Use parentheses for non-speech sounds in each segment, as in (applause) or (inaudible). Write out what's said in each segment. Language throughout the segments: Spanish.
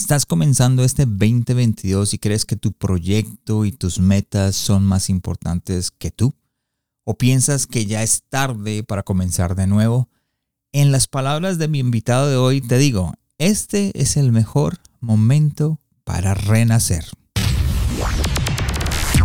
Estás comenzando este 2022 y crees que tu proyecto y tus metas son más importantes que tú. ¿O piensas que ya es tarde para comenzar de nuevo? En las palabras de mi invitado de hoy te digo, este es el mejor momento para renacer.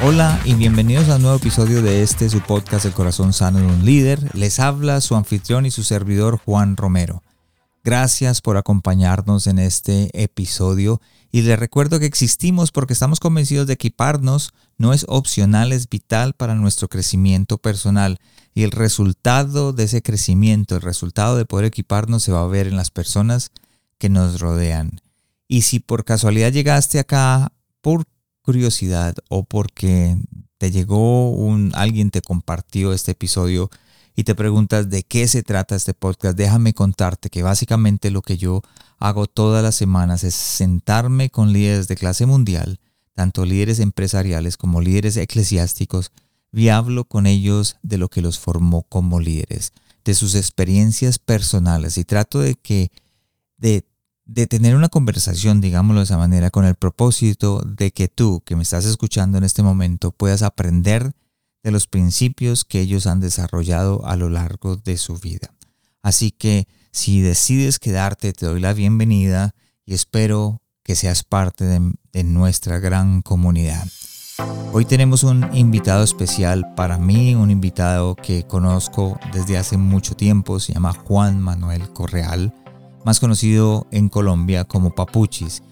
Hola y bienvenidos a un nuevo episodio de este su podcast El corazón sano de un líder. Les habla su anfitrión y su servidor Juan Romero. Gracias por acompañarnos en este episodio y les recuerdo que existimos porque estamos convencidos de equiparnos no es opcional, es vital para nuestro crecimiento personal y el resultado de ese crecimiento, el resultado de poder equiparnos se va a ver en las personas que nos rodean. Y si por casualidad llegaste acá por curiosidad o porque te llegó un alguien te compartió este episodio y te preguntas de qué se trata este podcast, déjame contarte que básicamente lo que yo hago todas las semanas es sentarme con líderes de clase mundial, tanto líderes empresariales como líderes eclesiásticos, y hablo con ellos de lo que los formó como líderes, de sus experiencias personales. Y trato de que de de tener una conversación, digámoslo de esa manera, con el propósito de que tú, que me estás escuchando en este momento, puedas aprender de los principios que ellos han desarrollado a lo largo de su vida. Así que si decides quedarte, te doy la bienvenida y espero que seas parte de, nuestra gran comunidad. Hoy tenemos un invitado especial para mí, un invitado que conozco desde hace mucho tiempo, se llama Juan Manuel Correal más conocido en Colombia como Papuchis.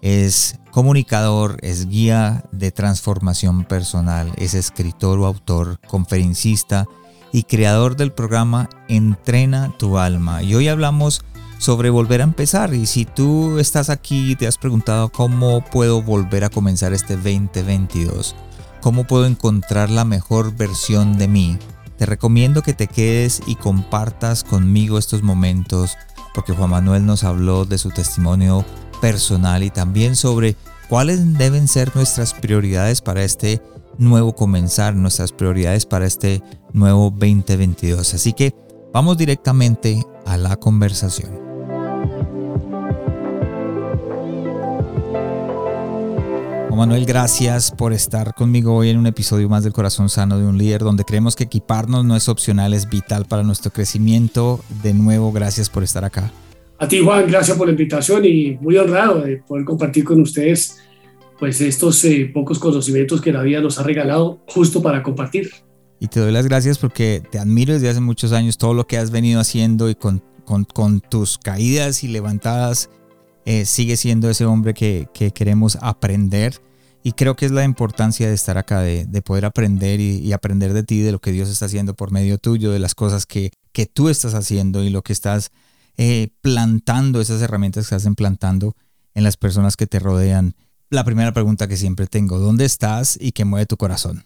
Es comunicador, es guía de transformación personal, es escritor o autor, conferencista y creador del programa Entrena tu alma. Y hoy hablamos sobre volver a empezar. Y si tú estás aquí y te has preguntado cómo puedo volver a comenzar este 2022, cómo puedo encontrar la mejor versión de mí, te recomiendo que te quedes y compartas conmigo estos momentos porque Juan Manuel nos habló de su testimonio personal y también sobre cuáles deben ser nuestras prioridades para este nuevo comenzar, nuestras prioridades para este nuevo 2022. Así que vamos directamente a la conversación. Manuel, gracias por estar conmigo hoy en un episodio más del Corazón Sano de un Líder, donde creemos que equiparnos no es opcional, es vital para nuestro crecimiento. De nuevo, gracias por estar acá. A ti, Juan, gracias por la invitación y muy honrado de poder compartir con ustedes pues estos eh, pocos conocimientos que la vida nos ha regalado justo para compartir. Y te doy las gracias porque te admiro desde hace muchos años todo lo que has venido haciendo y con, con, con tus caídas y levantadas eh, sigue siendo ese hombre que, queremos aprender. Y creo que es la importancia de estar acá, de, poder aprender y, aprender de ti, de lo que Dios está haciendo por medio tuyo, de las cosas que, que tú estás haciendo y lo que estás eh, plantando, esas herramientas que estás plantando en las personas que te rodean. La primera pregunta que siempre tengo, ¿dónde estás y qué mueve tu corazón?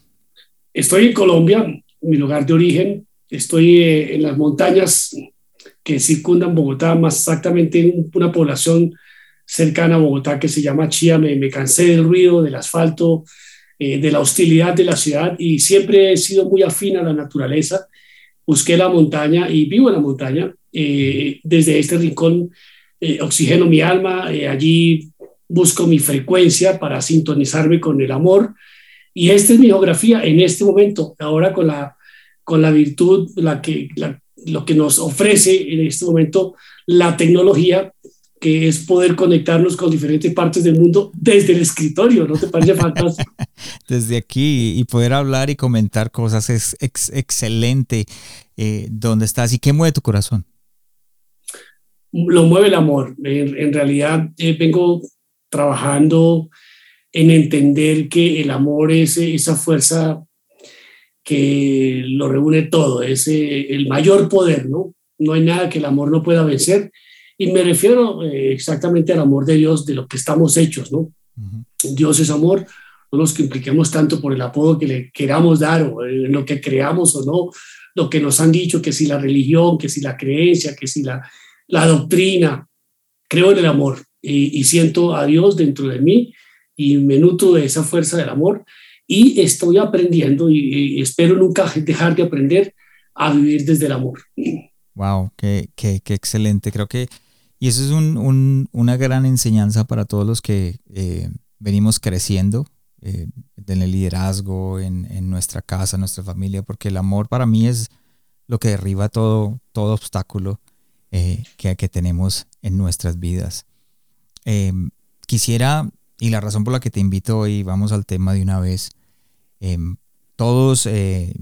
Estoy en Colombia, mi lugar de origen. Estoy eh, en las montañas que circundan Bogotá, más exactamente en una población cercana a Bogotá que se llama Chía. Me, cansé del ruido, del asfalto, eh, de la hostilidad de la ciudad y siempre he sido muy afín a la naturaleza. Busqué la montaña y vivo en la montaña. Eh, desde este rincón eh, oxigeno mi alma, allí busco mi frecuencia para sintonizarme con el amor. Y esta es mi geografía en este momento, ahora con la, con la virtud, la que, lo que nos ofrece en este momento la tecnología que es poder conectarnos con diferentes partes del mundo desde el escritorio, ¿no te parece fantástico? (laughs) desde aquí y poder hablar y comentar cosas es excelente. Eh, ¿Dónde estás y qué mueve tu corazón? Lo mueve el amor. En, realidad eh, vengo trabajando en entender que el amor es esa fuerza que lo reúne todo, es el mayor poder, ¿no? No hay nada que el amor no pueda vencer Y me refiero eh, exactamente al amor de Dios, de lo que estamos hechos, ¿no? Dios es amor, no nos que impliquemos tanto por el apodo que le queramos dar o en lo que creamos o no, lo que nos han dicho, que si la religión, que si la creencia, que si la, la doctrina. Creo en el amor y, siento a Dios dentro de mí y me nutro de esa fuerza del amor y estoy aprendiendo y, espero nunca dejar de aprender a vivir desde el amor. Wow, qué, qué, qué excelente. Creo que, y eso es un, un, una gran enseñanza para todos los que eh, venimos creciendo eh, en el liderazgo, en, en, nuestra casa, nuestra familia, porque el amor para mí es lo que derriba todo, todo obstáculo eh, que, que, tenemos en nuestras vidas. Em, quisiera, y la razón por la que te invito hoy, vamos al tema de una vez, em, todos, eh,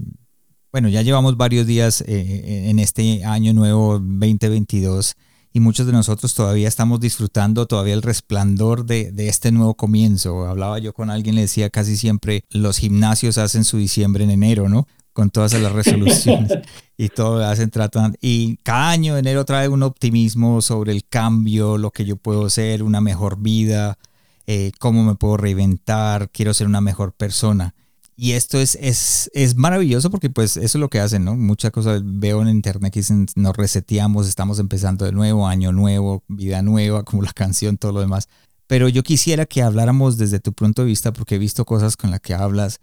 bueno, ya llevamos varios días en este año nuevo 2022 y muchos de nosotros todavía estamos disfrutando todavía el resplandor de, de, este nuevo comienzo. Hablaba yo con alguien, le decía casi siempre, los gimnasios hacen su diciembre en enero, ¿no? Con todas las resoluciones (laughs) y todo hacen, tratan. Y cada año enero trae un optimismo sobre el cambio, lo que yo puedo ser, una mejor vida, eh, cómo me puedo reinventar, quiero ser una mejor persona. Y esto es, es, es, maravilloso porque pues eso es lo que hacen, ¿no? Muchas cosas veo en internet que dicen nos reseteamos, estamos empezando de nuevo, año nuevo, vida nueva, (laughs) como la canción, todo lo demás. Pero yo quisiera que habláramos desde tu punto de vista porque he visto cosas con las que hablas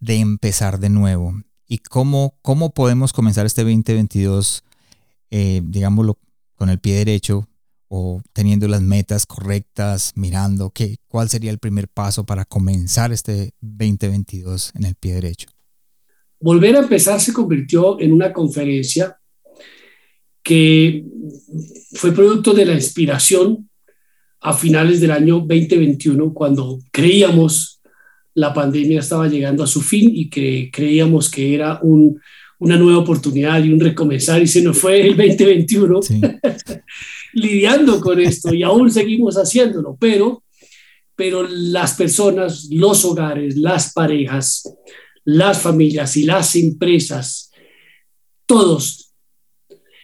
de empezar de nuevo y cómo, cómo podemos comenzar este 2022, eh, digámoslo, con el pie derecho, o teniendo las metas correctas, mirando qué, cuál sería el primer paso para comenzar este 2022 en el pie derecho? Volver a empezar se convirtió en una conferencia que fue producto de la inspiración a finales del año 2021, cuando creíamos la pandemia estaba llegando a su fin y que creíamos que era un, una nueva oportunidad y un recomenzar y se nos fue el 2021. Sí. (laughs) lidiando con esto y aún seguimos haciéndolo, pero, pero las personas, los hogares, las parejas, las familias y las empresas, todos,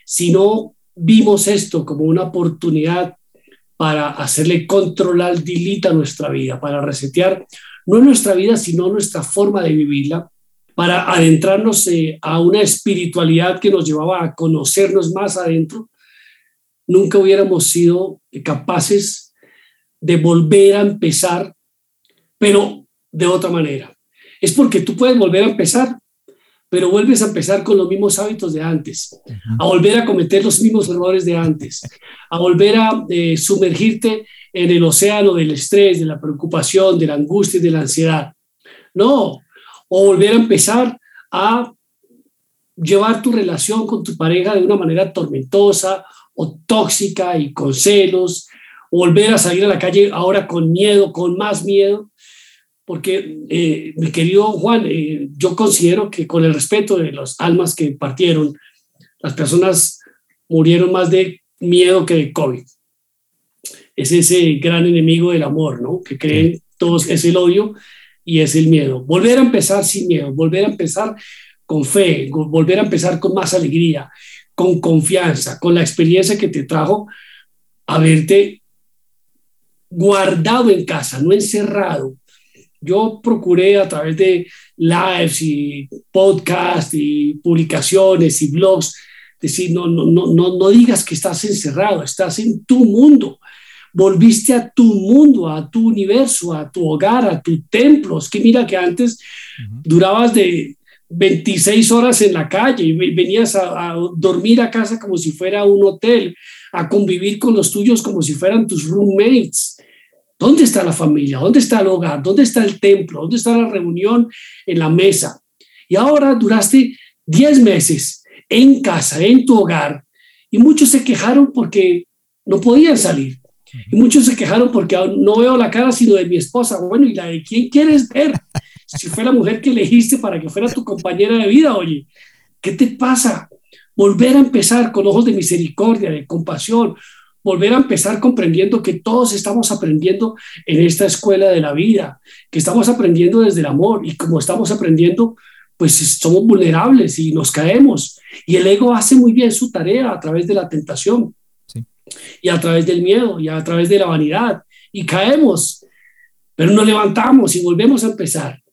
si no vimos esto como una oportunidad para hacerle controlar, dilita nuestra vida, para resetear no nuestra vida, sino nuestra forma de vivirla, para adentrarnos eh, a una espiritualidad que nos llevaba a conocernos más adentro, nunca hubiéramos sido capaces de volver a empezar, pero de otra manera. Es porque tú puedes volver a empezar, pero vuelves a empezar con los mismos hábitos de antes, a volver a cometer los mismos errores de antes, a volver a eh, sumergirte en el océano del estrés, de la preocupación, de la angustia y de la ansiedad. No, o volver a empezar a llevar tu relación con tu pareja de una manera tormentosa o tóxica y con celos, volver a salir a la calle ahora con miedo, con más miedo, porque eh, mi querido Juan, eh, yo considero que con el respeto de las almas que partieron, las personas murieron más de miedo que de COVID. Es ese gran enemigo del amor, ¿no? Que creen todos es el odio y es el miedo. Volver a empezar sin miedo, volver a empezar con fe, volver a empezar con más alegría, con confianza, con la experiencia que te trajo haberte guardado en casa, no encerrado. Yo procuré a través de lives y podcasts y publicaciones y blogs decir, no, no, no, no, no digas que estás encerrado, estás en tu mundo. Volviste a tu mundo, a tu universo, a tu hogar, a tu templo. Es que mira que antes durabas de 26 horas en la calle y venías a, dormir a casa como si fuera un hotel, a convivir con los tuyos como si fueran tus roommates. ¿Dónde está la familia? ¿Dónde está el hogar? ¿Dónde está el templo? ¿Dónde está la reunión en la mesa? Y ahora duraste 10 meses en casa, en tu hogar, y muchos se quejaron porque no podían salir. Y muchos se quejaron porque no veo la cara sino de mi esposa. Bueno, ¿y la de quién quieres ver? (laughs) si fue la mujer que elegiste para que fuera tu compañera de vida, oye, ¿qué te pasa? Volver a empezar con ojos de misericordia, de compasión, volver a empezar comprendiendo que todos estamos aprendiendo en esta escuela de la vida, que estamos aprendiendo desde el amor y como estamos aprendiendo, pues somos vulnerables y nos caemos. Y el ego hace muy bien su tarea a través de la tentación. y a través del miedo y a través de la vanidad y caemos, pero nos levantamos y volvemos a empezar.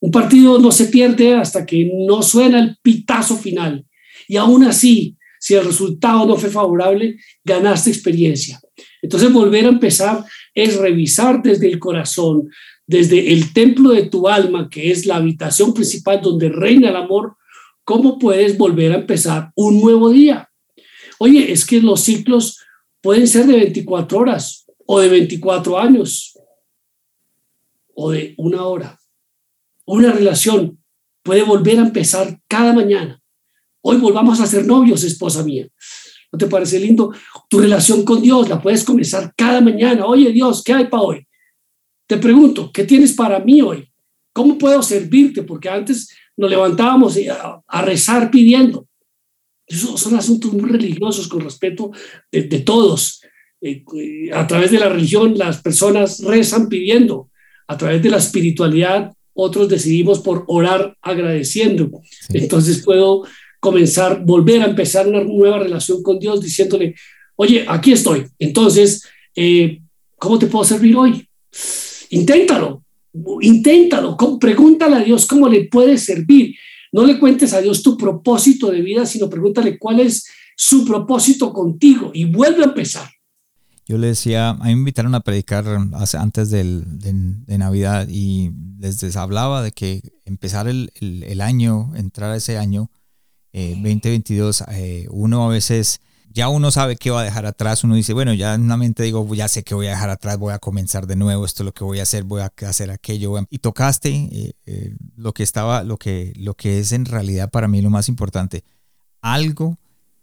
Un partido no se pierde hasta que no suena el pitazo final y aún así, si el resultado no fue favorable, ganaste experiencia. Entonces volver a empezar es revisar desde el corazón, desde el templo de tu alma, que es la habitación principal donde reina el amor, cómo puedes volver a empezar un nuevo día. Oye, es que los ciclos pueden ser de 24 horas o de 24 años o de una hora. Una relación puede volver a empezar cada mañana. Hoy volvamos a ser novios, esposa mía. ¿No te parece lindo? Tu relación con Dios la puedes comenzar cada mañana. Oye, Dios, ¿qué hay para hoy? Te pregunto, ¿qué tienes para mí hoy? ¿Cómo puedo servirte? Porque antes nos levantábamos a, rezar pidiendo. Esos son asuntos muy religiosos con respeto de, todos. Eh, a través de la religión las personas rezan pidiendo. A través de la espiritualidad otros decidimos por orar agradeciendo. Entonces puedo comenzar, volver a empezar una nueva relación con Dios diciéndole, oye, aquí estoy. Entonces, eh, ¿cómo te puedo servir hoy? Inténtalo, inténtalo, pregúntale a Dios cómo le puedes servir. No le cuentes a Dios tu propósito de vida, sino pregúntale cuál es su propósito contigo y vuelve a empezar. Yo le decía, a mí me invitaron a predicar antes del, de, Navidad y les, hablaba de que empezar el, el, año, entrar a ese año 2022, eh, eh, uno a veces ya uno sabe qué va a dejar atrás, uno dice, bueno, ya en la mente digo, ya sé qué voy a dejar atrás, voy a comenzar de nuevo, esto es lo que voy a hacer, voy a hacer aquello. Y tocaste eh, eh, lo que estaba, lo que, lo que es en realidad para mí lo más importante. Algo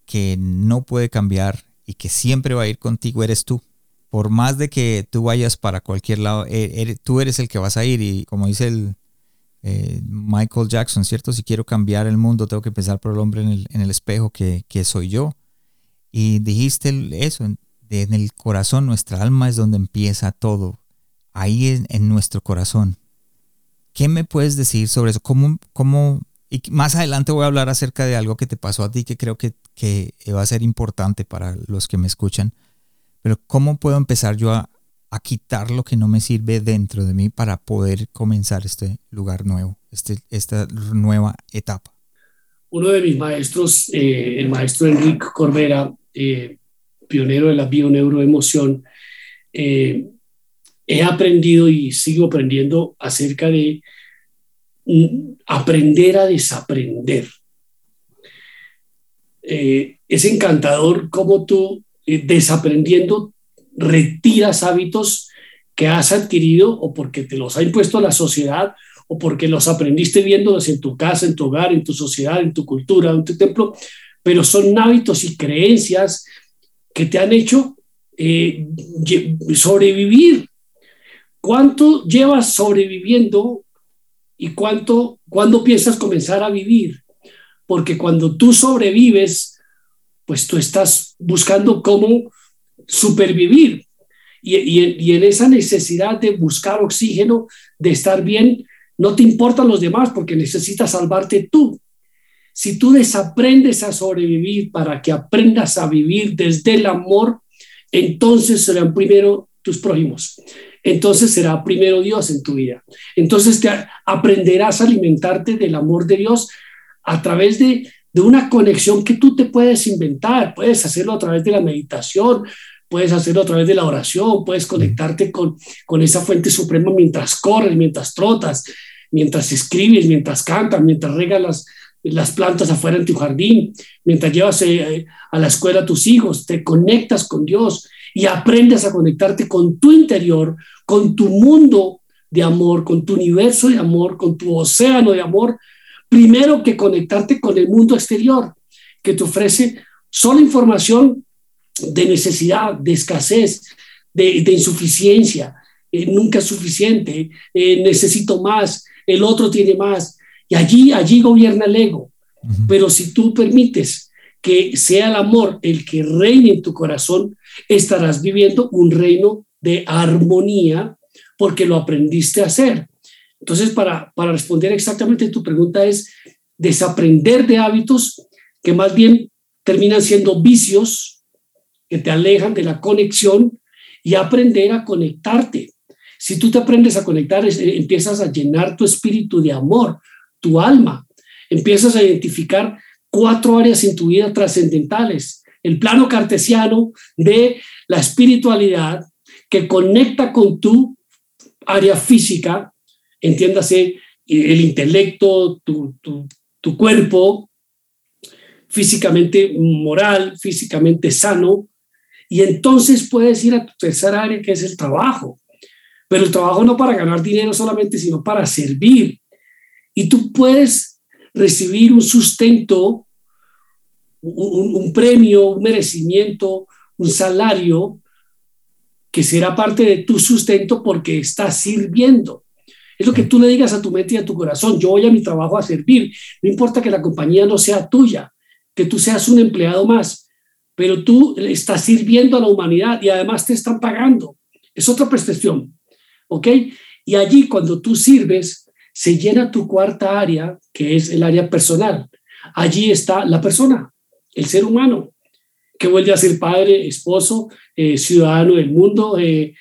que no puede cambiar y que siempre va a ir contigo eres tú. Por más de que tú vayas para cualquier lado, e, tú eres el que vas a ir y como dice el, eh, Michael Jackson, ¿cierto? Si quiero cambiar el mundo, tengo que pensar por el hombre en el, en el espejo que, que soy yo y dijiste eso, en, el corazón, nuestra alma es donde empieza todo. Ahí en, en nuestro corazón. ¿Qué me puedes decir sobre eso? ¿Cómo, cómo, y más adelante voy a hablar acerca de algo que te pasó a ti que creo que, que va a ser importante para los que me escuchan. Pero ¿cómo puedo empezar yo a, a quitar lo que no me sirve dentro de mí para poder comenzar este lugar nuevo, este, esta nueva etapa? Uno de mis maestros, eh, el maestro Enrique Corbera, eh, pionero de la bioneuroemoción, eh, he aprendido y sigo aprendiendo acerca de aprender a desaprender. Eh, es encantador cómo tú, desaprendiendo, retiras hábitos que has adquirido o porque te los ha impuesto la sociedad o porque los aprendiste viéndolos en tu casa, en tu hogar, en tu sociedad, en tu cultura, en tu templo, pero son hábitos y creencias que te han hecho eh, sobrevivir. ¿Cuánto llevas sobreviviendo y cuánto, cuándo piensas comenzar a vivir? Porque cuando tú sobrevives, pues tú estás buscando cómo supervivir. Y, y, en esa necesidad de buscar oxígeno, de estar bien, no te importan los demás porque necesitas salvarte tú. Si tú desaprendes a sobrevivir para que aprendas a vivir desde el amor, entonces serán primero tus prójimos. Entonces será primero Dios en tu vida. Entonces te aprenderás a alimentarte del amor de Dios a través de, de una conexión que tú te puedes inventar. Puedes hacerlo a través de la meditación, puedes hacerlo a través de la oración, puedes conectarte con, con esa fuente suprema mientras corres, mientras trotas, mientras escribes, mientras cantas, mientras regalas las plantas afuera en tu jardín, mientras llevas eh, a la escuela a tus hijos, te conectas con Dios y aprendes a conectarte con tu interior, con tu mundo de amor, con tu universo de amor, con tu océano de amor, primero que conectarte con el mundo exterior, que te ofrece solo información de necesidad, de escasez, de, insuficiencia, eh, nunca es suficiente, eh, necesito más, el otro tiene más, y allí, allí gobierna el ego. Pero si tú permites que sea el amor el que reine en tu corazón, estarás viviendo un reino de armonía porque lo aprendiste a hacer. Entonces, para, para responder exactamente tu pregunta es desaprender de hábitos que más bien terminan siendo vicios que te alejan de la conexión y aprender a conectarte. Si tú te aprendes a conectar, eh, empiezas a llenar tu espíritu de amor, tu alma, empiezas a identificar cuatro áreas en tu vida trascendentales. El plano cartesiano de la espiritualidad que conecta con tu área física, entiéndase el intelecto, tu, tu cuerpo, físicamente moral, físicamente sano, y entonces puedes ir a tu tercera área, que es el trabajo. Pero el trabajo no para ganar dinero solamente, sino para servir. Y tú puedes recibir un sustento, un, premio, un merecimiento, un salario que será parte de tu sustento porque estás sirviendo. Es lo que tú le digas a tu mente y a tu corazón. Yo voy a mi trabajo a servir. No importa que la compañía no sea tuya, que tú seas un empleado más pero tú estás sirviendo a la humanidad y además te están pagando. Es otra percepción, ¿ok? Y allí cuando tú sirves, se llena tu cuarta área, que es el área personal. Allí está la persona, el ser humano, que vuelve a ser padre, esposo, eh, ciudadano del mundo, eh,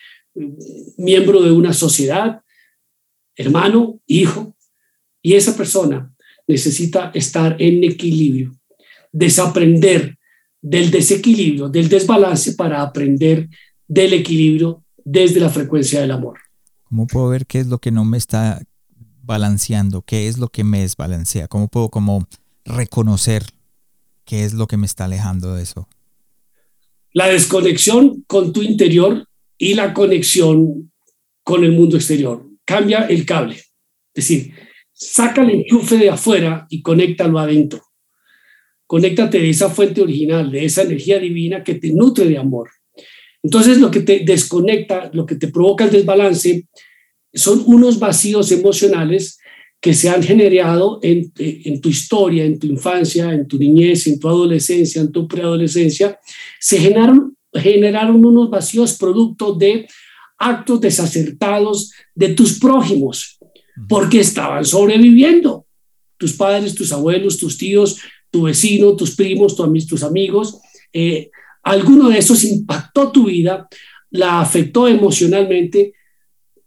miembro de una sociedad, hermano, hijo. Y esa persona necesita estar en equilibrio, desaprender del desequilibrio, del desbalance para aprender del equilibrio desde la frecuencia del amor. ¿Cómo puedo ver qué es lo que no me está balanceando? ¿Qué es lo que me desbalancea? ¿Cómo puedo como reconocer qué es lo que me está alejando de eso? La desconexión con tu interior y la conexión con el mundo exterior. Cambia el cable. Es decir, saca el enchufe de afuera y conéctalo adentro. Conéctate de esa fuente original, de esa energía divina que te nutre de amor. Entonces lo que te desconecta, lo que te provoca el desbalance, son unos vacíos emocionales que se han generado en, en, tu historia, en tu infancia, en tu niñez, en tu adolescencia, en tu preadolescencia, se generaron, generaron unos vacíos producto de actos desacertados de tus prójimos, porque estaban sobreviviendo. Tus padres, tus abuelos, tus tíos tu vecino, tus primos, tus amigos, eh, alguno de esos impactó tu vida, la afectó emocionalmente,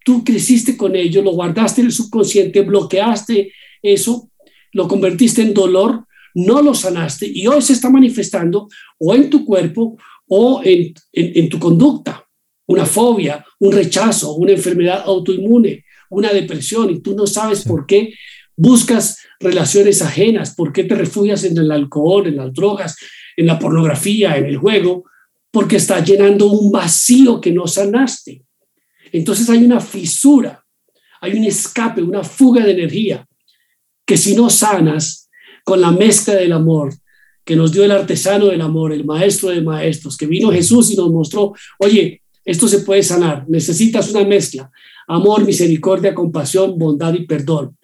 tú creciste con ello, lo guardaste en el subconsciente, bloqueaste eso, lo convertiste en dolor, no lo sanaste y hoy se está manifestando o en tu cuerpo o en, en tu conducta, una fobia, un rechazo, una enfermedad autoinmune, una depresión y tú no sabes por qué buscas relaciones ajenas, por qué te refugias en el alcohol, en las drogas, en la pornografía, en el juego, porque está llenando un vacío que no sanaste. Entonces hay una fisura, hay un escape, una fuga de energía, que si no sanas con la mezcla del amor que nos dio el artesano del amor, el maestro de maestros, que vino Jesús y nos mostró, oye, esto se puede sanar, necesitas una mezcla, amor, misericordia, compasión, bondad y perdón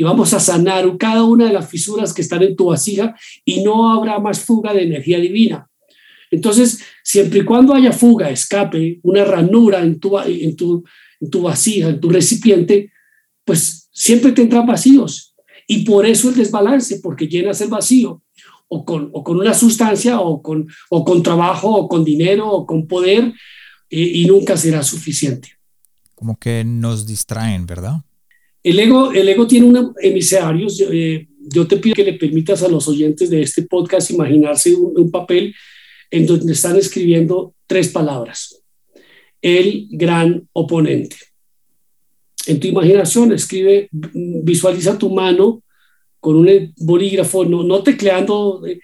y vamos a sanar cada una de las fisuras que están en tu vasija y no habrá más fuga de energía divina. Entonces, siempre y cuando haya fuga, escape, una ranura en tu, en tu, en tu vasija, en tu recipiente, pues siempre tendrás vacíos. Y por eso el desbalance, porque llenas el vacío o con, o con una sustancia o con, o con trabajo o con dinero o con poder y nunca será suficiente. Como que nos distraen, ¿verdad? El ego, el ego tiene un emisarios. Eh, yo te pido que le permitas a los oyentes de este podcast imaginarse un, papel en donde están escribiendo tres palabras. El gran oponente. En tu imaginación escribe, visualiza tu mano con un bolígrafo, no, no tecleando eh,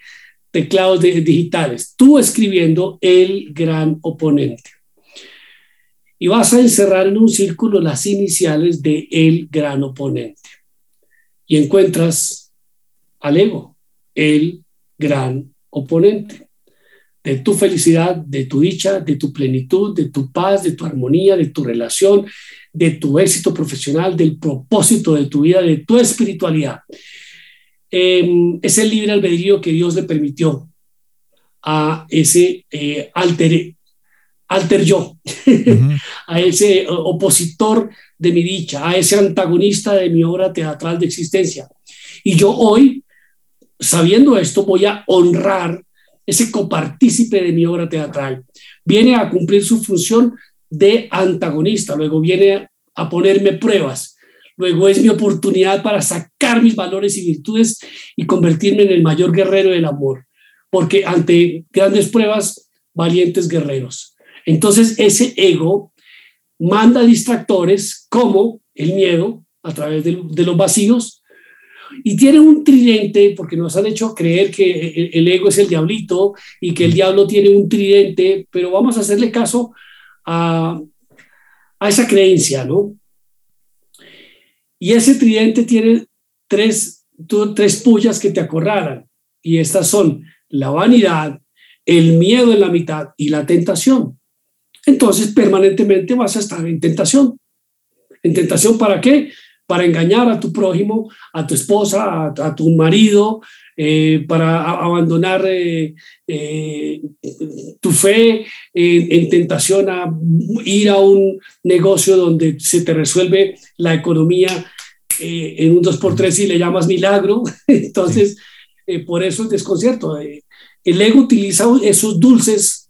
teclados digitales, tú escribiendo el gran oponente y vas a encerrar en un círculo las iniciales de el gran oponente. Y encuentras al ego, el gran oponente, de tu felicidad, de tu dicha, de tu plenitud, de tu paz, de tu armonía, de tu relación, de tu éxito profesional, del propósito de tu vida, de tu espiritualidad. Em, es el libre albedrío que Dios le permitió a ese eh, alter, alter yo, (laughs) a ese opositor de mi dicha, a ese antagonista de mi obra teatral de existencia. Y yo hoy, sabiendo esto, voy a honrar ese copartícipe de mi obra teatral. Viene a cumplir su función de antagonista, luego viene a ponerme pruebas, luego es mi oportunidad para sacar mis valores y virtudes y convertirme en el mayor guerrero del amor, porque ante grandes pruebas, valientes guerreros. Entonces ese ego manda distractores como el miedo a través de, los vacíos y tiene un tridente, porque nos han hecho creer que el, ego es el diablito y que el diablo tiene un tridente, pero vamos a hacerle caso a, a esa creencia, ¿no? Y ese tridente tiene tres, tres pullas que te acorralan, y estas son la vanidad, el miedo en la mitad y la tentación. Entonces, permanentemente vas a estar en tentación. ¿En tentación para qué? Para engañar a tu prójimo, a tu esposa, a, tu marido, eh, para abandonar eh, eh, tu fe, en tentación a ir a un negocio donde se te resuelve la economía en un 2x3 y le llamas milagro. (laughs) Entonces, por eso el desconcierto. el ego utiliza esos dulces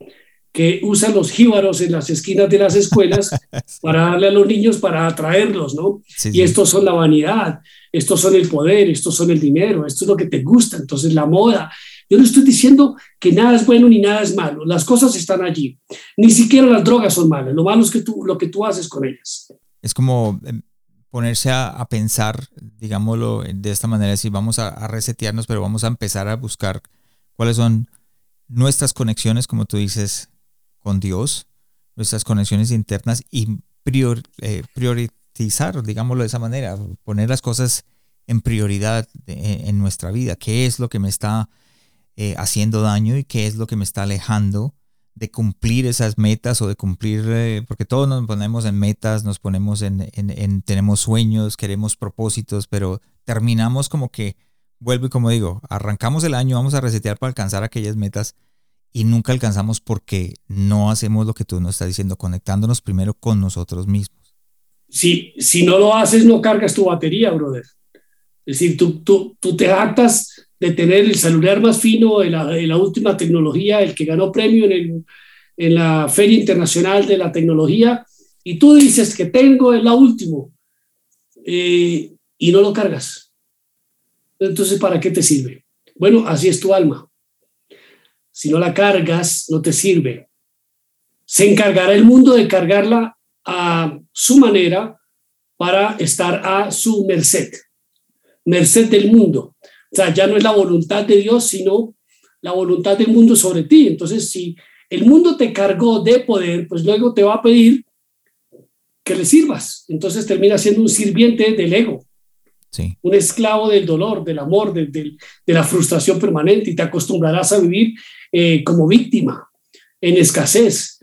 que usan los jíbaros en las esquinas de las escuelas (laughs) para darle a los niños para atraerlos, ¿no? y estos son la vanidad, estos son el poder, estos son el dinero, esto es lo que te gusta, entonces la moda. Yo no estoy diciendo que nada es bueno ni nada es malo, las cosas están allí. Ni siquiera las drogas son malas, lo malo es que tú, lo que tú haces con ellas. Es como em, ponerse a, pensar, digámoslo de esta manera, si vamos a, a resetearnos, pero vamos a empezar a buscar cuáles son nuestras conexiones, como tú dices, con Dios, nuestras conexiones internas y eh, priorizar, digámoslo de esa manera, poner las cosas en prioridad en nuestra vida. ¿Qué es lo que me está eh, haciendo daño y qué es lo que me está alejando de cumplir esas metas o de cumplir, eh, porque todos nos ponemos en metas, nos ponemos en, en, tenemos sueños, queremos propósitos, pero terminamos como que, vuelvo y como digo, arrancamos el año, vamos a resetear para alcanzar aquellas metas y nunca alcanzamos porque no hacemos lo que tú nos estás diciendo, conectándonos primero con nosotros mismos. Si, si no lo haces, no cargas tu batería, brother. Es decir, tú, tú, tú te actas de tener el celular más fino, de la, la última tecnología, el que ganó premio en, el, en la Feria Internacional de la Tecnología, y tú dices que tengo el último, eh, y no lo cargas. Entonces, ¿para qué te sirve? Bueno, así es tu alma. Si no la cargas, no te sirve. Se encargará el mundo de cargarla a su manera para estar a su merced, merced del mundo. O sea, ya no es la voluntad de Dios, sino la voluntad del mundo sobre ti. Entonces, si el mundo te cargó de poder, pues luego te va a pedir que le sirvas. Entonces termina siendo un sirviente del ego. Un esclavo del dolor, del amor, de, la frustración permanente y te acostumbrarás a vivir eh, como víctima, en escasez,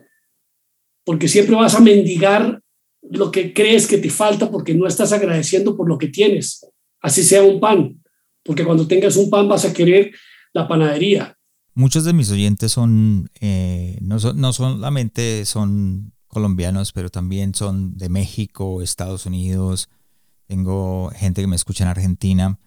porque siempre vas a mendigar lo que crees que te falta porque no estás agradeciendo por lo que tienes, así sea un pan, porque cuando tengas un pan vas a querer la panadería. Muchos de mis oyentes son, eh, no, no solamente son colombianos, pero también son de México, Estados Unidos, tengo gente que me escucha en Argentina.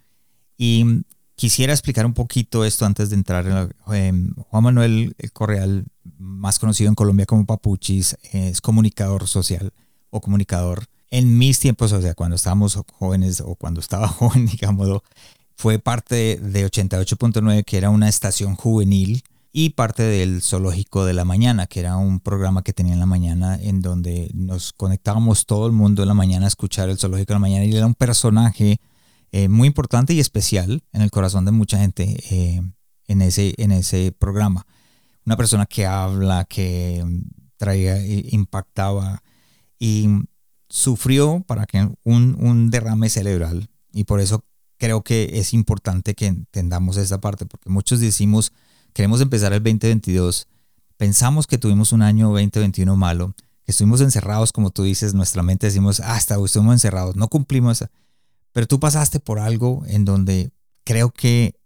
Y quisiera explicar un poquito esto antes de entrar. En Juan Manuel Correal, más conocido en Colombia como Papuchis, es comunicador social o comunicador. En mis tiempos, o sea, cuando estábamos jóvenes o cuando estaba (laughs) joven, digámoslo, fue parte de 88.9, que era una estación juvenil y parte del Zoológico de la Mañana, que era un programa que tenía en la mañana en donde nos conectábamos todo el mundo en la mañana a escuchar el Zoológico de la Mañana y era un personaje eh, muy importante y especial en el corazón de mucha gente eh, en, ese, en ese programa. Una persona que habla, que traía, eh, impactaba y sufrió para que un, un derrame cerebral y por eso creo que es importante que entendamos esta parte, porque muchos decimos, queremos empezar el 2022, pensamos que tuvimos un año 2021 malo, que estuvimos encerrados, como tú dices, nuestra mente decimos, hasta ah, estuvimos encerrados, no cumplimos. Pero tú pasaste por algo en donde creo que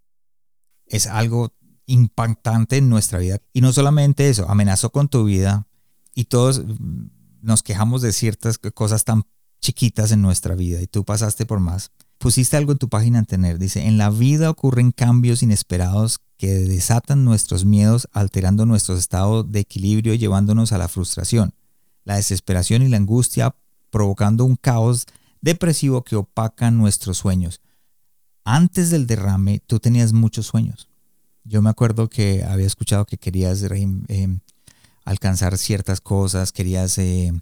es algo impactante en nuestra vida. Y no solamente eso, amenazó con tu vida y todos nos quejamos de ciertas cosas tan chiquitas en nuestra vida y tú pasaste por más. Pusiste algo en tu página en tener, dice, en la vida ocurren cambios inesperados que desatan nuestros miedos alterando nuestro estado de equilibrio llevándonos a la frustración, la desesperación y la angustia provocando un caos depresivo que opaca nuestros sueños. Antes del derrame tú tenías muchos sueños. Yo me acuerdo que había escuchado que querías eh, alcanzar ciertas cosas, querías eh,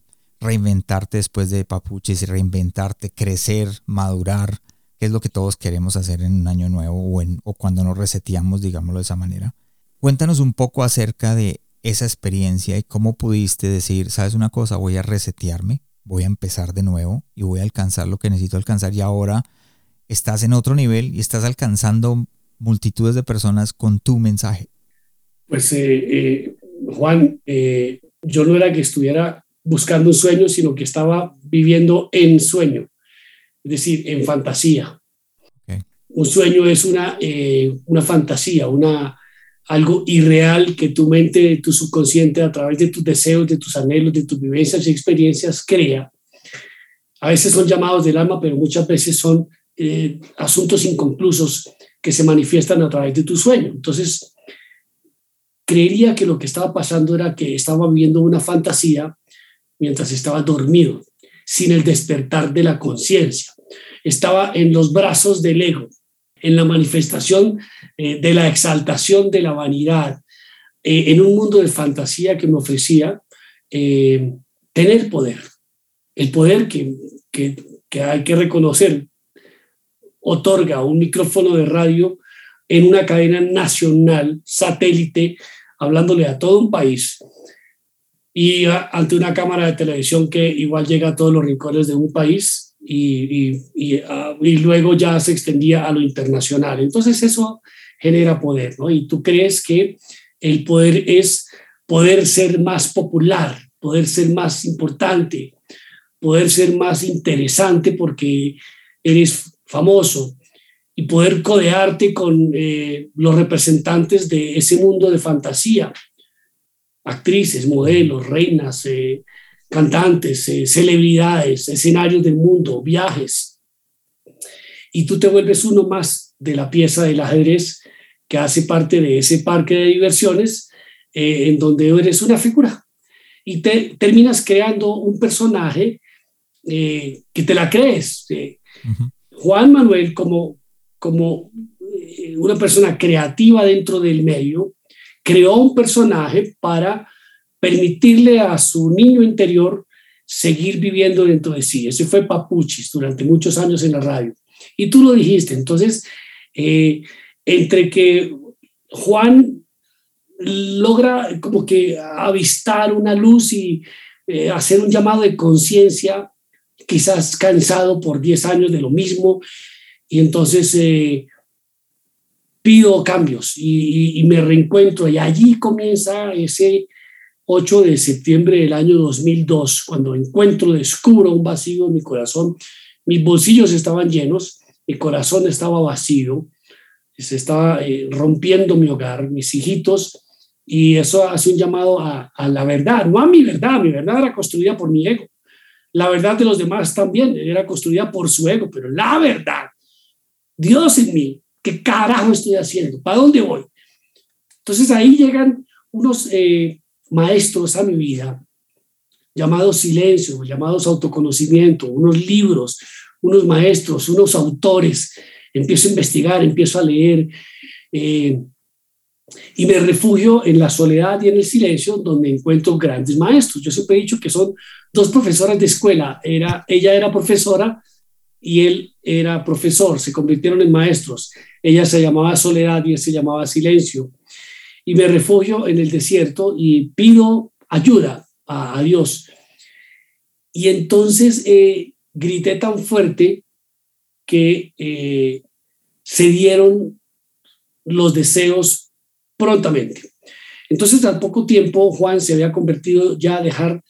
reinventarte después de papuches reinventarte, crecer, madurar, que es lo que todos queremos hacer en un año nuevo o, en, o cuando nos reseteamos, digámoslo de esa manera. Cuéntanos un poco acerca de esa experiencia y cómo pudiste decir, sabes una cosa, voy a resetearme, voy a empezar de nuevo y voy a alcanzar lo que necesito alcanzar y ahora estás en otro nivel y estás alcanzando multitudes de personas con tu mensaje. Pues eh, eh, Juan, eh, yo no era que estuviera buscando un sueño, sino que estaba viviendo en sueño es decir, en fantasía. Un sueño es una, una fantasía, una, algo irreal que tu mente, tu subconsciente, a través de tus deseos, de tus anhelos, de tus vivencias y experiencias, crea. A veces son llamados del alma, pero muchas veces son eh, asuntos inconclusos que se manifiestan a través de tu sueño. Entonces, creería que lo que estaba pasando era que estaba viviendo una fantasía mientras estaba dormido sin el despertar de la conciencia. Estaba en los brazos del ego, en la manifestación eh, de la exaltación de la vanidad, eh, en un mundo de fantasía que me ofrecía eh, tener poder. El poder que, que, que hay que reconocer otorga un micrófono de radio en una cadena nacional, satélite, hablándole a todo un país y ante una cámara de televisión que igual llega a todos los rincones de un país y, ah, y, luego ya se extendía a lo internacional. Entonces eso genera poder, ¿no? Y tú crees que el poder es poder ser más popular, poder ser más importante, poder ser más interesante porque eres famoso y poder codearte con eh, los representantes de ese mundo de fantasía actrices, modelos, reinas, eh, cantantes, eh, celebridades, escenarios del mundo, viajes. Y tú te vuelves uno más de la pieza del ajedrez que hace parte de ese parque de diversiones eh, en donde eres una figura. Y te terminas creando un personaje que te la crees. Juan Manuel, como, como una persona creativa dentro del medio, creó un personaje para permitirle a su niño interior seguir viviendo dentro de sí. Ese fue Papuchis durante muchos años en la radio. Y tú lo dijiste. Entonces, eh, entre que Juan logra como que avistar una luz y eh, hacer un llamado de conciencia, quizás cansado por 10 años de lo mismo, y entonces eh, pido cambios y, me reencuentro y allí comienza ese 8 de septiembre del año 2002, cuando encuentro, descubro un vacío en mi corazón. Mis bolsillos estaban llenos, mi corazón estaba vacío, se estaba eh, rompiendo mi hogar, mis hijitos, y eso hace un llamado a, la verdad, no a mi verdad, mi verdad era construida por mi ego. La verdad de los demás también era construida por su ego, pero la verdad, Dios en mí, ¿Qué carajo estoy haciendo? ¿Para dónde voy? Entonces ahí llegan unos eh, maestros a mi vida, llamados silencio, llamados autoconocimiento, unos libros, unos maestros, unos autores. Empiezo a investigar, empiezo a leer eh, y me refugio en la soledad y en el silencio donde encuentro grandes maestros. Yo siempre he dicho que son dos profesoras de escuela. Era, ella era profesora y él era profesor, se convirtieron en maestros. Ella se llamaba Soledad y él se llamaba Silencio. Y me refugio en el desierto y pido ayuda a, Dios. Y entonces eh, grité tan fuerte que eh, se dieron los deseos prontamente. Entonces, al poco tiempo, Juan se había convertido ya a dejar,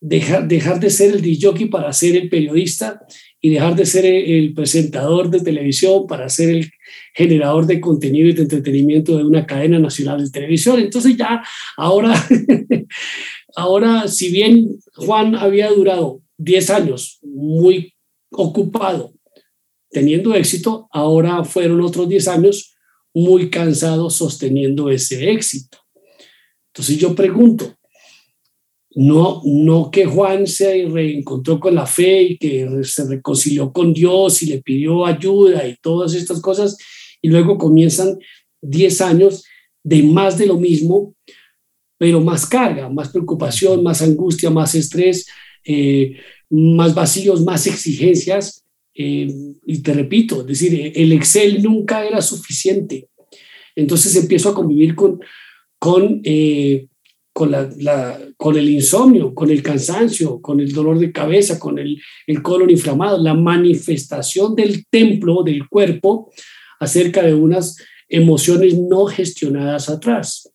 dejar, dejar de ser el DJ para ser el periodista y dejar de ser el presentador de televisión para ser el generador de contenido y de entretenimiento de una cadena nacional de televisión. Entonces ya ahora, (laughs) ahora si bien Juan había durado 10 años muy ocupado, teniendo éxito, ahora fueron otros 10 años muy cansado sosteniendo ese éxito. Entonces yo pregunto, no, no que Juan se reencontró con la fe y que se reconcilió con Dios y le pidió ayuda y todas estas cosas, y luego comienzan 10 años de más de lo mismo, pero más carga, más preocupación, más angustia, más estrés, eh, más vacíos, más exigencias. Eh, y te repito, es decir, el Excel nunca era suficiente. Entonces empiezo a convivir con, con, eh, con, el insomnio, con el cansancio, con el dolor de cabeza, con el, el colon inflamado, la manifestación del templo, del cuerpo, acerca de unas emociones no gestionadas atrás.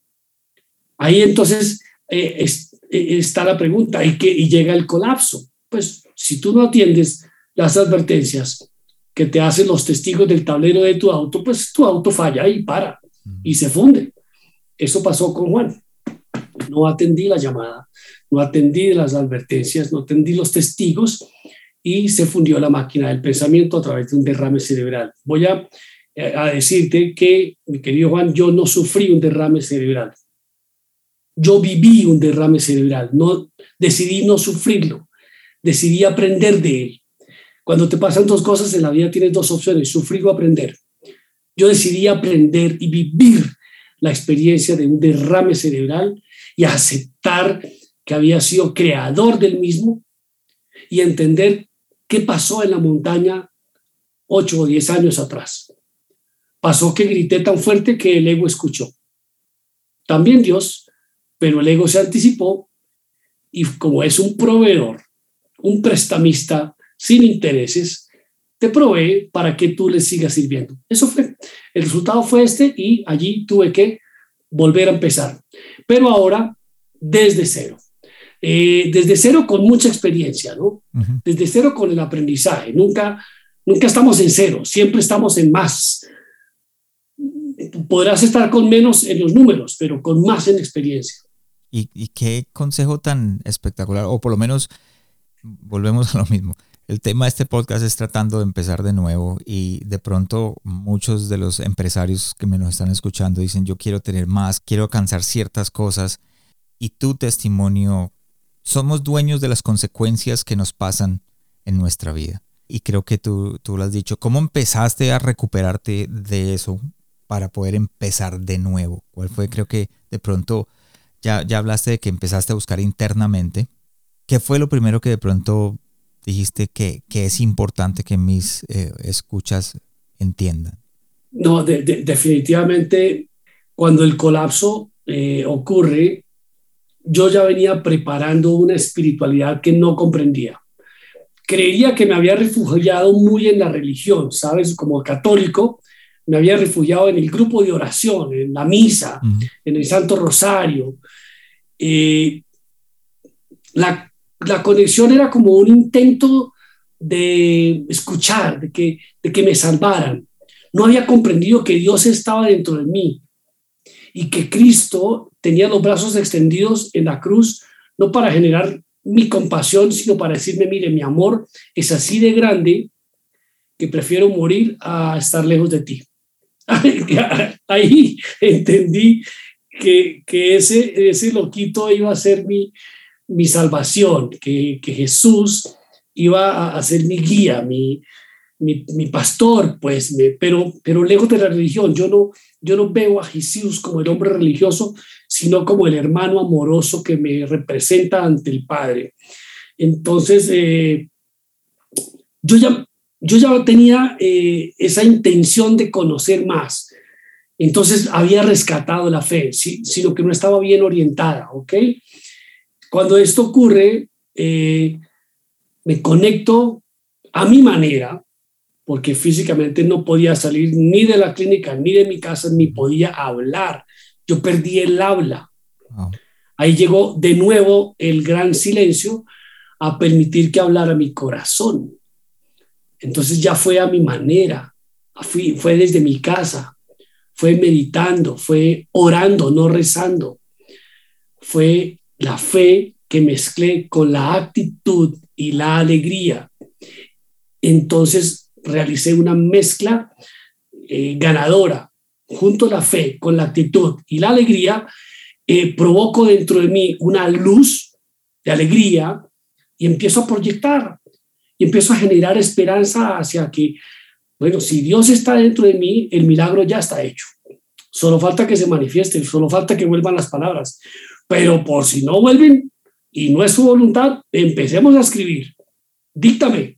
Ahí entonces eh, eh, está la pregunta y, que, y llega el colapso. Pues si tú no atiendes las advertencias que te hacen los testigos del tablero de tu auto, pues tu auto falla y para y se funde. Eso pasó con Juan. No atendí la llamada, no atendí las advertencias, no atendí los testigos y se fundió la máquina del pensamiento a través de un derrame cerebral. Voy a eh, a decirte que, mi querido Juan, yo no sufrí un derrame cerebral. Yo viví un derrame cerebral, no decidí no sufrirlo, decidí aprender de él. Cuando te pasan dos cosas en la vida tienes dos opciones, sufrir o aprender. Yo decidí aprender y vivir la experiencia de un derrame cerebral y aceptar que había sido creador del mismo y entender qué pasó en la montaña ocho o diez años atrás. Pasó que grité tan fuerte que el ego escuchó. También Dios, pero el ego se anticipó y como es un proveedor, un prestamista sin intereses, te provee para que tú le sigas sirviendo. Eso fue. El resultado fue este y allí tuve que volver a empezar. Pero ahora desde cero. Eh, desde cero con mucha experiencia, ¿no? Desde cero con el aprendizaje. Nunca, nunca estamos en cero, siempre estamos en más podrás estar con menos en los números, pero con más en experiencia. Y, qué consejo tan espectacular, o por lo menos volvemos a lo mismo. El tema de este podcast es tratando de empezar de nuevo y de pronto muchos de los empresarios que me nos están escuchando dicen yo quiero tener más, quiero alcanzar ciertas cosas y tu testimonio, somos dueños de las consecuencias que nos pasan en nuestra vida. Y creo que tú, tú lo has dicho, ¿cómo empezaste a recuperarte de eso? para poder empezar de nuevo? ¿Cuál fue? Creo que de pronto ya, ya hablaste de que empezaste a buscar internamente. ¿Qué fue lo primero que de pronto dijiste que, que es importante que mis eh, escuchas entiendan? No, definitivamente cuando el colapso eh, ocurre, yo ya venía preparando una espiritualidad que no comprendía. Creía que me había refugiado muy en la religión, ¿sabes? Como católico, me había refugiado en el grupo de oración, en la misa, en el Santo Rosario. Eh, la, la, conexión era como un intento de escuchar, de que, de que me salvaran. No había comprendido que Dios estaba dentro de mí y que Cristo tenía los brazos extendidos en la cruz, no para generar mi compasión, sino para decirme, mire, mi amor es así de grande que prefiero morir a estar lejos de ti. (laughs) ahí entendí que, ese, ese loquito iba a ser mi, mi salvación, que, que Jesús iba a, ser mi guía, mi, mi, mi pastor, pues, pero, pero lejos de la religión. Yo no, yo no veo a Jesús como el hombre religioso, sino como el hermano amoroso que me representa ante el Padre. Entonces, eh, yo ya yo ya tenía eh, esa intención de conocer más. Entonces había rescatado la fe, sino que no estaba bien orientada, ¿ok? Cuando esto ocurre, eh, me conecto a mi manera, porque físicamente no podía salir ni de la clínica, ni de mi casa, ni podía hablar. Yo perdí el habla. Ahí llegó de nuevo el gran silencio a permitir que hablara mi corazón. Entonces ya fue a mi manera, fue desde mi casa, fue meditando, fue orando, no rezando. Fue la fe que mezclé con la actitud y la alegría. Entonces realicé una mezcla eh, ganadora. junto la fe con la actitud y la alegría, eh, provoco dentro de mí una luz de alegría y empiezo a proyectar y empiezo a generar esperanza hacia que, bueno, si Dios está dentro de mí, el milagro ya está hecho. Solo falta que se manifieste, solo falta que vuelvan las palabras. Pero por si no vuelven y no es su voluntad, empecemos a escribir. Díctame.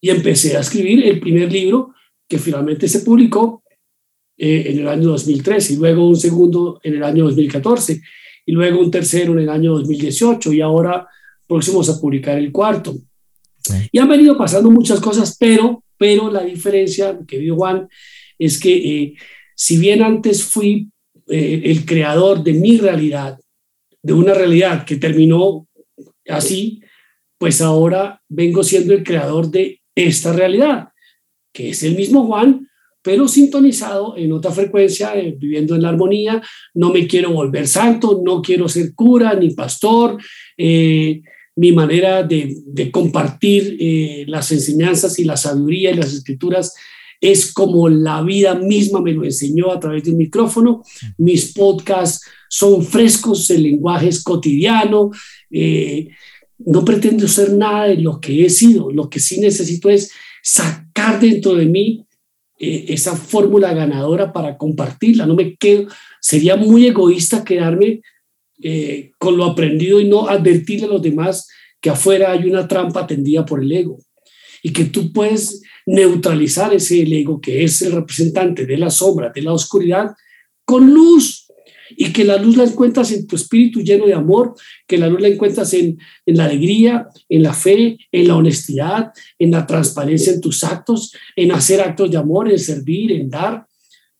Y empecé a escribir el primer libro que finalmente se publicó eh, en el año 2013 y luego un segundo en el año 2014 y luego un tercero en el año 2018 y ahora próximos a publicar el cuarto. Y han venido pasando muchas cosas, pero, pero la diferencia, que vio Juan, es que eh, si bien antes fui eh, el creador de mi realidad, de una realidad que terminó así, pues ahora vengo siendo el creador de esta realidad, que es el mismo Juan, pero sintonizado en otra frecuencia, eh, viviendo en la armonía. No me quiero volver santo, no quiero ser cura ni pastor. Eh, mi manera de, compartir eh, las enseñanzas y la sabiduría y las escrituras es como la vida misma me lo enseñó a través del micrófono. Mis podcasts son frescos, el lenguaje es cotidiano. no pretendo ser nada de lo que he sido. Lo que sí necesito es sacar dentro de mí eh, esa fórmula ganadora para compartirla. No me quedo, sería muy egoísta quedarme eh, con lo aprendido y no advertirle a los demás que afuera hay una trampa tendida por el ego y que tú puedes neutralizar ese ego que es el representante de la sombra, de la oscuridad, con luz, y que la luz la encuentras en tu espíritu lleno de amor, que la luz la encuentras en, la alegría, en la fe, en la honestidad, en la transparencia en tus actos, en hacer actos de amor, en servir, en dar.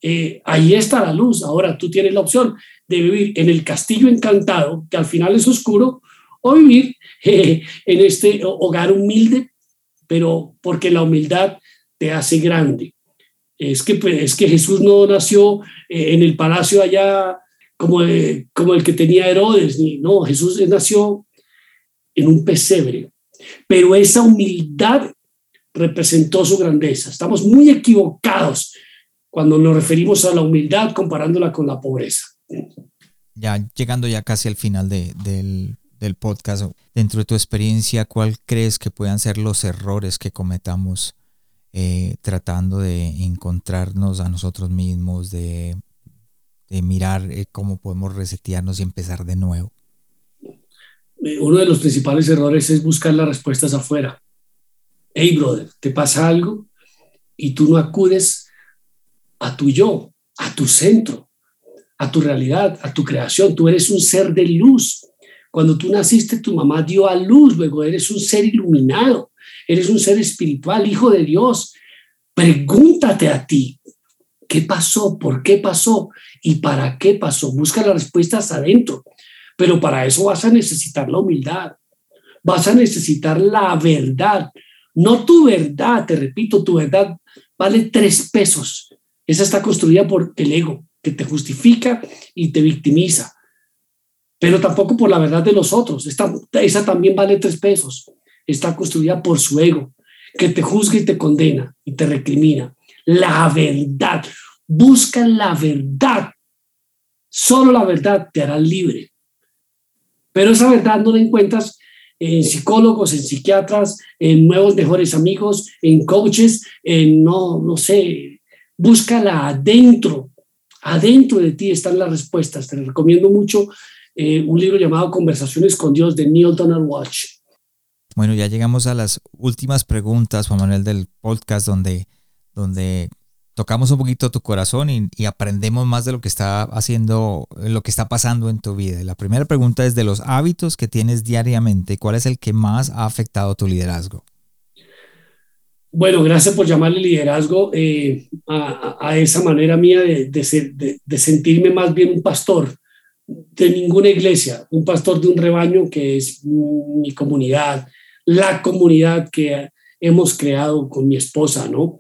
Eh, ahí está la luz. Ahora tú tienes la opción de vivir en el castillo encantado, que al final es oscuro, o vivir (laughs) en este hogar humilde, pero porque la humildad te hace grande. Es que, pues, es que Jesús no nació eh, en el palacio allá como, el que tenía Herodes, no, Jesús nació en un pesebre, pero esa humildad representó su grandeza. Estamos muy equivocados cuando nos referimos a la humildad comparándola con la pobreza. Ya llegando ya casi al final de, del, del podcast, dentro de tu experiencia, ¿cuál crees que puedan ser los errores que cometamos eh, tratando de encontrarnos a nosotros mismos, de mirar eh, cómo podemos resetearnos y empezar de nuevo? Eh, uno de los principales errores es buscar las respuestas afuera. Hey, brother, ¿te pasa algo? Y tú no acudes a tu yo, a tu centro, a tu realidad, a tu creación. Tú eres un ser de luz. Cuando tú naciste, tu mamá dio a luz, luego eres un ser iluminado, eres un ser espiritual, hijo de Dios. Pregúntate a ti, ¿Qué pasó? ¿Por qué pasó? ¿Y para qué pasó? Busca las respuestas adentro. Pero para eso vas a necesitar la humildad. Vas a necesitar la verdad. No tu verdad, te repito, tu verdad vale tres pesos. Esa está construida por el ego, que te justifica y te victimiza. Pero tampoco por la verdad de los otros. Esa también vale tres pesos. Está construida por su ego, que te juzga y te condena y te recrimina la verdad. Busca la verdad. Solo la verdad te hará libre. Pero esa verdad no la encuentras en psicólogos, en psiquiatras, en nuevos mejores amigos, en coaches, en no, no sé, búscala adentro. Adentro de ti están las respuestas. Te recomiendo mucho eh, un libro llamado Conversaciones con Dios de Neil Donald Watch. Bueno, ya llegamos a las últimas preguntas, Juan Manuel, del podcast donde donde tocamos un poquito tu corazón y, aprendemos más de lo que está haciendo, lo que está pasando en tu vida. La primera pregunta es de los hábitos que tienes diariamente, ¿cuál es el que más ha afectado tu liderazgo? Bueno, gracias por llamarle liderazgo eh, a, esa manera mía de, de, sentirme más bien un pastor de ninguna iglesia, un pastor de un rebaño que es mi comunidad, la comunidad que hemos creado con mi esposa, ¿no?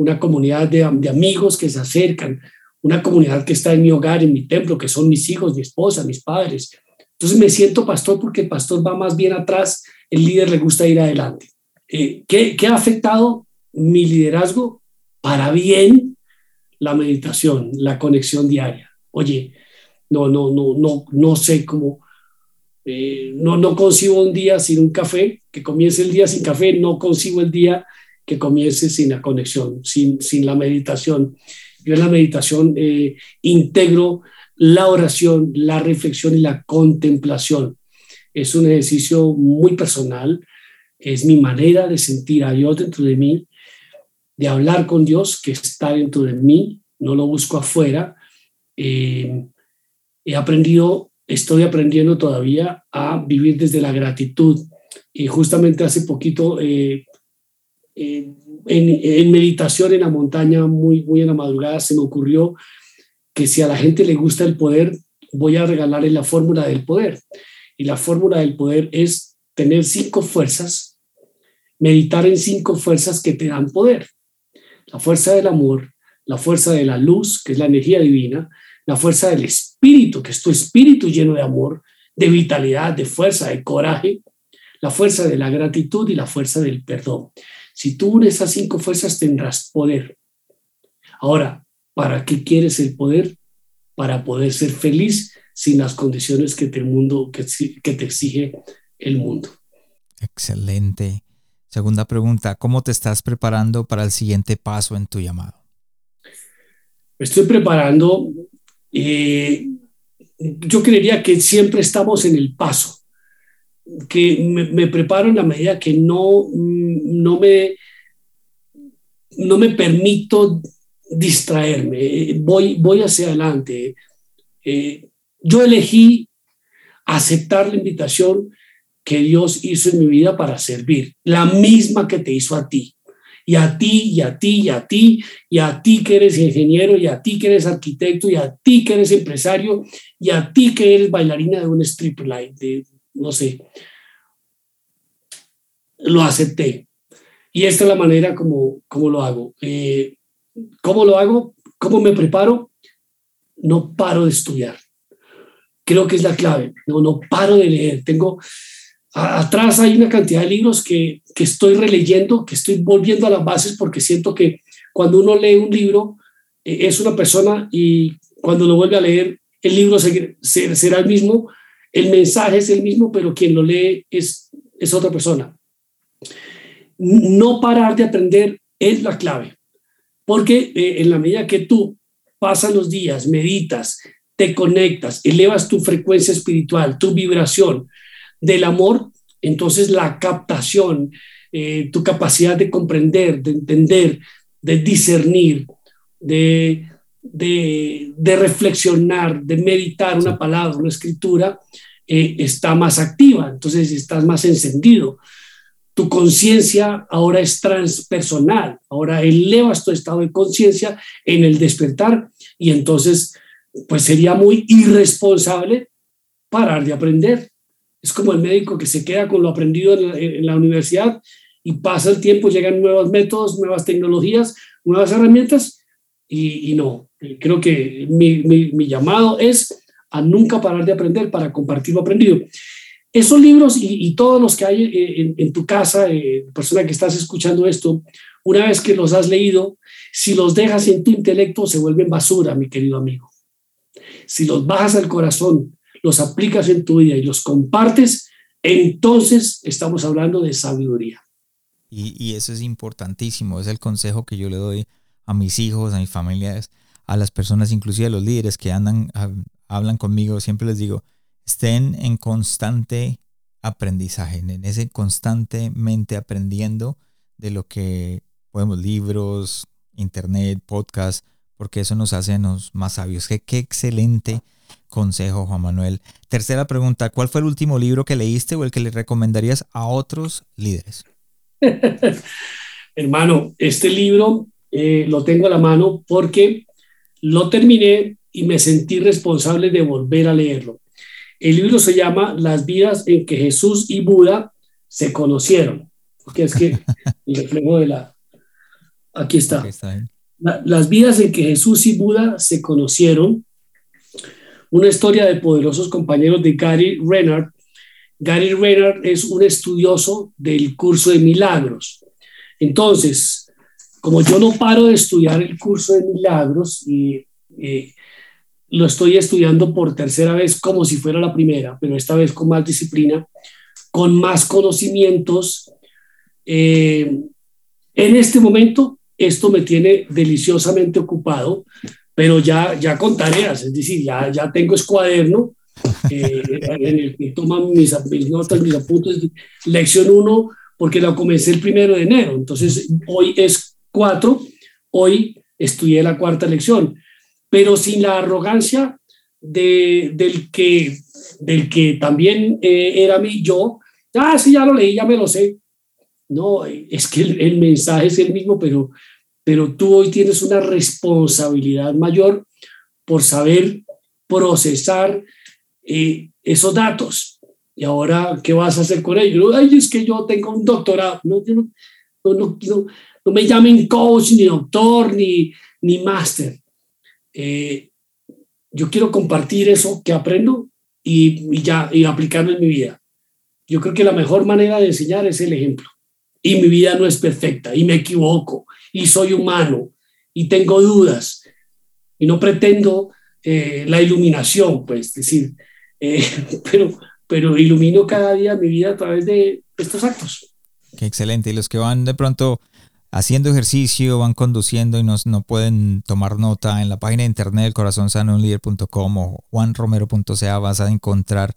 Una comunidad de, amigos que se acercan, una comunidad que está en mi hogar, en mi templo, que son mis hijos, mi esposa, mis padres. Entonces me siento pastor porque el pastor va más bien atrás, el líder le gusta ir adelante. Eh, ¿qué, ha afectado mi liderazgo? Para bien, la meditación, la conexión diaria. Oye, no, no, no, no, no sé cómo, eh, no, no concibo un día sin un café, que comience el día sin café, no concibo el día que comience sin la conexión, sin, sin la meditación. Yo en la meditación eh, integro la oración, la reflexión y la contemplación. Es un ejercicio muy personal, es mi manera de sentir a Dios dentro de mí, de hablar con Dios que está dentro de mí, no lo busco afuera. Eh, he aprendido, estoy aprendiendo todavía a vivir desde la gratitud. Y justamente hace poquito, eh, en, meditación en la montaña, muy, muy en la madrugada, se me ocurrió que si a la gente le gusta el poder, voy a regalarle la fórmula del poder. Y la fórmula del poder es tener cinco fuerzas, meditar en cinco fuerzas que te dan poder. La fuerza del amor, la fuerza de la luz, que es la energía divina, la fuerza del espíritu, que es tu espíritu lleno de amor, de vitalidad, de fuerza, de coraje, la fuerza de la gratitud y la fuerza del perdón. Si tú unes esas cinco fuerzas tendrás poder. Ahora, ¿para qué quieres el poder? Para poder ser feliz sin las condiciones que te, mundo, que, que te exige el mundo. Excelente. Segunda pregunta, ¿cómo te estás preparando para el siguiente paso en tu llamado? Me estoy preparando eh, yo creería que siempre estamos en el paso, que me, preparo en la medida que no, no, me, no me permito distraerme, voy, voy hacia adelante. Eh, yo elegí aceptar la invitación que Dios hizo en mi vida para servir, la misma que te hizo a ti y a ti, y a ti, y a ti, y a ti que eres ingeniero, y a ti que eres arquitecto, y a ti que eres empresario, y a ti que eres bailarina de un strip light, no sé. Lo acepté. Y esta es la manera como, como lo hago. Eh, ¿Cómo lo hago? ¿Cómo me preparo? No paro de estudiar. Creo que es la clave. No, no paro de leer. Tengo atrás hay una cantidad de libros que, que, estoy releyendo, que estoy volviendo a las bases porque siento que cuando uno lee un libro eh, es una persona y cuando lo vuelve a leer el libro será el mismo, el mensaje es el mismo, pero quien lo lee es, es otra persona. No parar de aprender es la clave, porque eh, en la medida que tú pasas los días, meditas, te conectas, elevas tu frecuencia espiritual, tu vibración, del amor, entonces la captación, eh, tu capacidad de comprender, de entender, de discernir, de, de, reflexionar, de meditar una palabra, una escritura, eh, está más activa, entonces estás más encendido. Tu conciencia ahora es transpersonal, ahora elevas tu estado de conciencia en el despertar y entonces pues sería muy irresponsable parar de aprender. Es como el médico que se queda con lo aprendido en la, universidad y pasa el tiempo, llegan nuevos métodos, nuevas tecnologías, nuevas herramientas y, no. Creo que mi, llamado es a nunca parar de aprender para compartir lo aprendido. Esos libros y, todos los que hay eh, en, tu casa, eh, persona que estás escuchando esto, una vez que los has leído, si los dejas en tu intelecto, se vuelven basura, mi querido amigo. Si los bajas al corazón, los aplicas en tu vida y los compartes, entonces estamos hablando de sabiduría. Y, eso es importantísimo, es el consejo que yo le doy a mis hijos, a mis familias, a las personas, inclusive a los líderes que andan, hablan conmigo, siempre les digo, estén en constante aprendizaje, en ese constantemente aprendiendo de lo que podemos, libros, internet, podcast, porque eso nos hace más sabios. Qué, qué excelente consejo, Juan Manuel. Tercera pregunta, ¿cuál fue el último libro que leíste o el que le recomendarías a otros líderes? (laughs) Hermano, este libro eh, lo tengo a la mano porque lo terminé y me sentí responsable de volver a leerlo. El libro se llama Las vidas en que Jesús y Buda se conocieron. Porque es que (laughs) el reflejo de la... Aquí está. las vidas en que Jesús y Buda se conocieron una historia de poderosos compañeros de Gary Renard. Gary Renard es un estudioso del curso de milagros. Entonces, como yo no paro de estudiar el curso de milagros y eh, lo estoy estudiando por tercera vez como si fuera la primera, pero esta vez con más disciplina, con más conocimientos. Eh, en este momento, esto me tiene deliciosamente ocupado, pero ya, ya con tareas, es decir, ya, ya tengo escuaderno eh, (laughs) en el que toman mis, mis, notas, mis apuntes, lección 1, porque la comencé el primero de enero, entonces hoy es 4, hoy estudié la cuarta lección pero sin la arrogancia de, del, que, del que también eh, era mi yo. Ah, sí, ya lo leí, ya me lo sé. No, es que el, mensaje es el mismo, pero, pero tú hoy tienes una responsabilidad mayor por saber procesar eh, esos datos. Y ahora, ¿qué vas a hacer con ellos? Ay, es que yo tengo un doctorado. No, no, no, no, no me llamen coach, ni doctor, ni, ni máster. Eh, yo quiero compartir eso que aprendo y, ya y aplicarlo en mi vida. Yo creo que la mejor manera de enseñar es el ejemplo. Y mi vida no es perfecta y me equivoco y soy humano y tengo dudas y no pretendo eh, la iluminación, pues decir, eh, (laughs) pero, pero ilumino cada día mi vida a través de estos actos. Qué excelente. Y los que van de pronto haciendo ejercicio, van conduciendo y no, no pueden tomar nota, en la página de internet corazonsanounlider.com o juanromero.ca vas a encontrar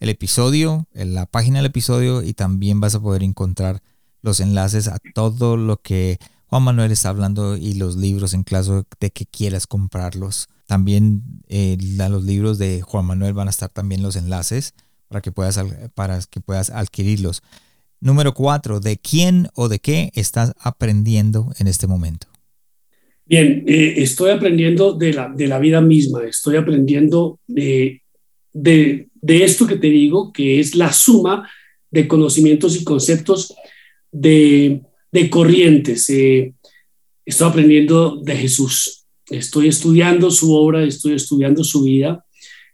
el episodio, en la página del episodio y también vas a poder encontrar los enlaces a todo lo que Juan Manuel está hablando y los libros en caso de que quieras comprarlos. También eh, a los libros de Juan Manuel van a estar también los enlaces para que puedas, para que puedas adquirirlos. Número cuatro, ¿de quién o de qué estás aprendiendo en este momento? Bien, eh, estoy aprendiendo de la, de la vida misma, estoy aprendiendo de, de, esto que te digo, que es la suma de conocimientos y conceptos de, de corrientes. Eh, estoy aprendiendo de Jesús, estoy estudiando su obra, estoy estudiando su vida,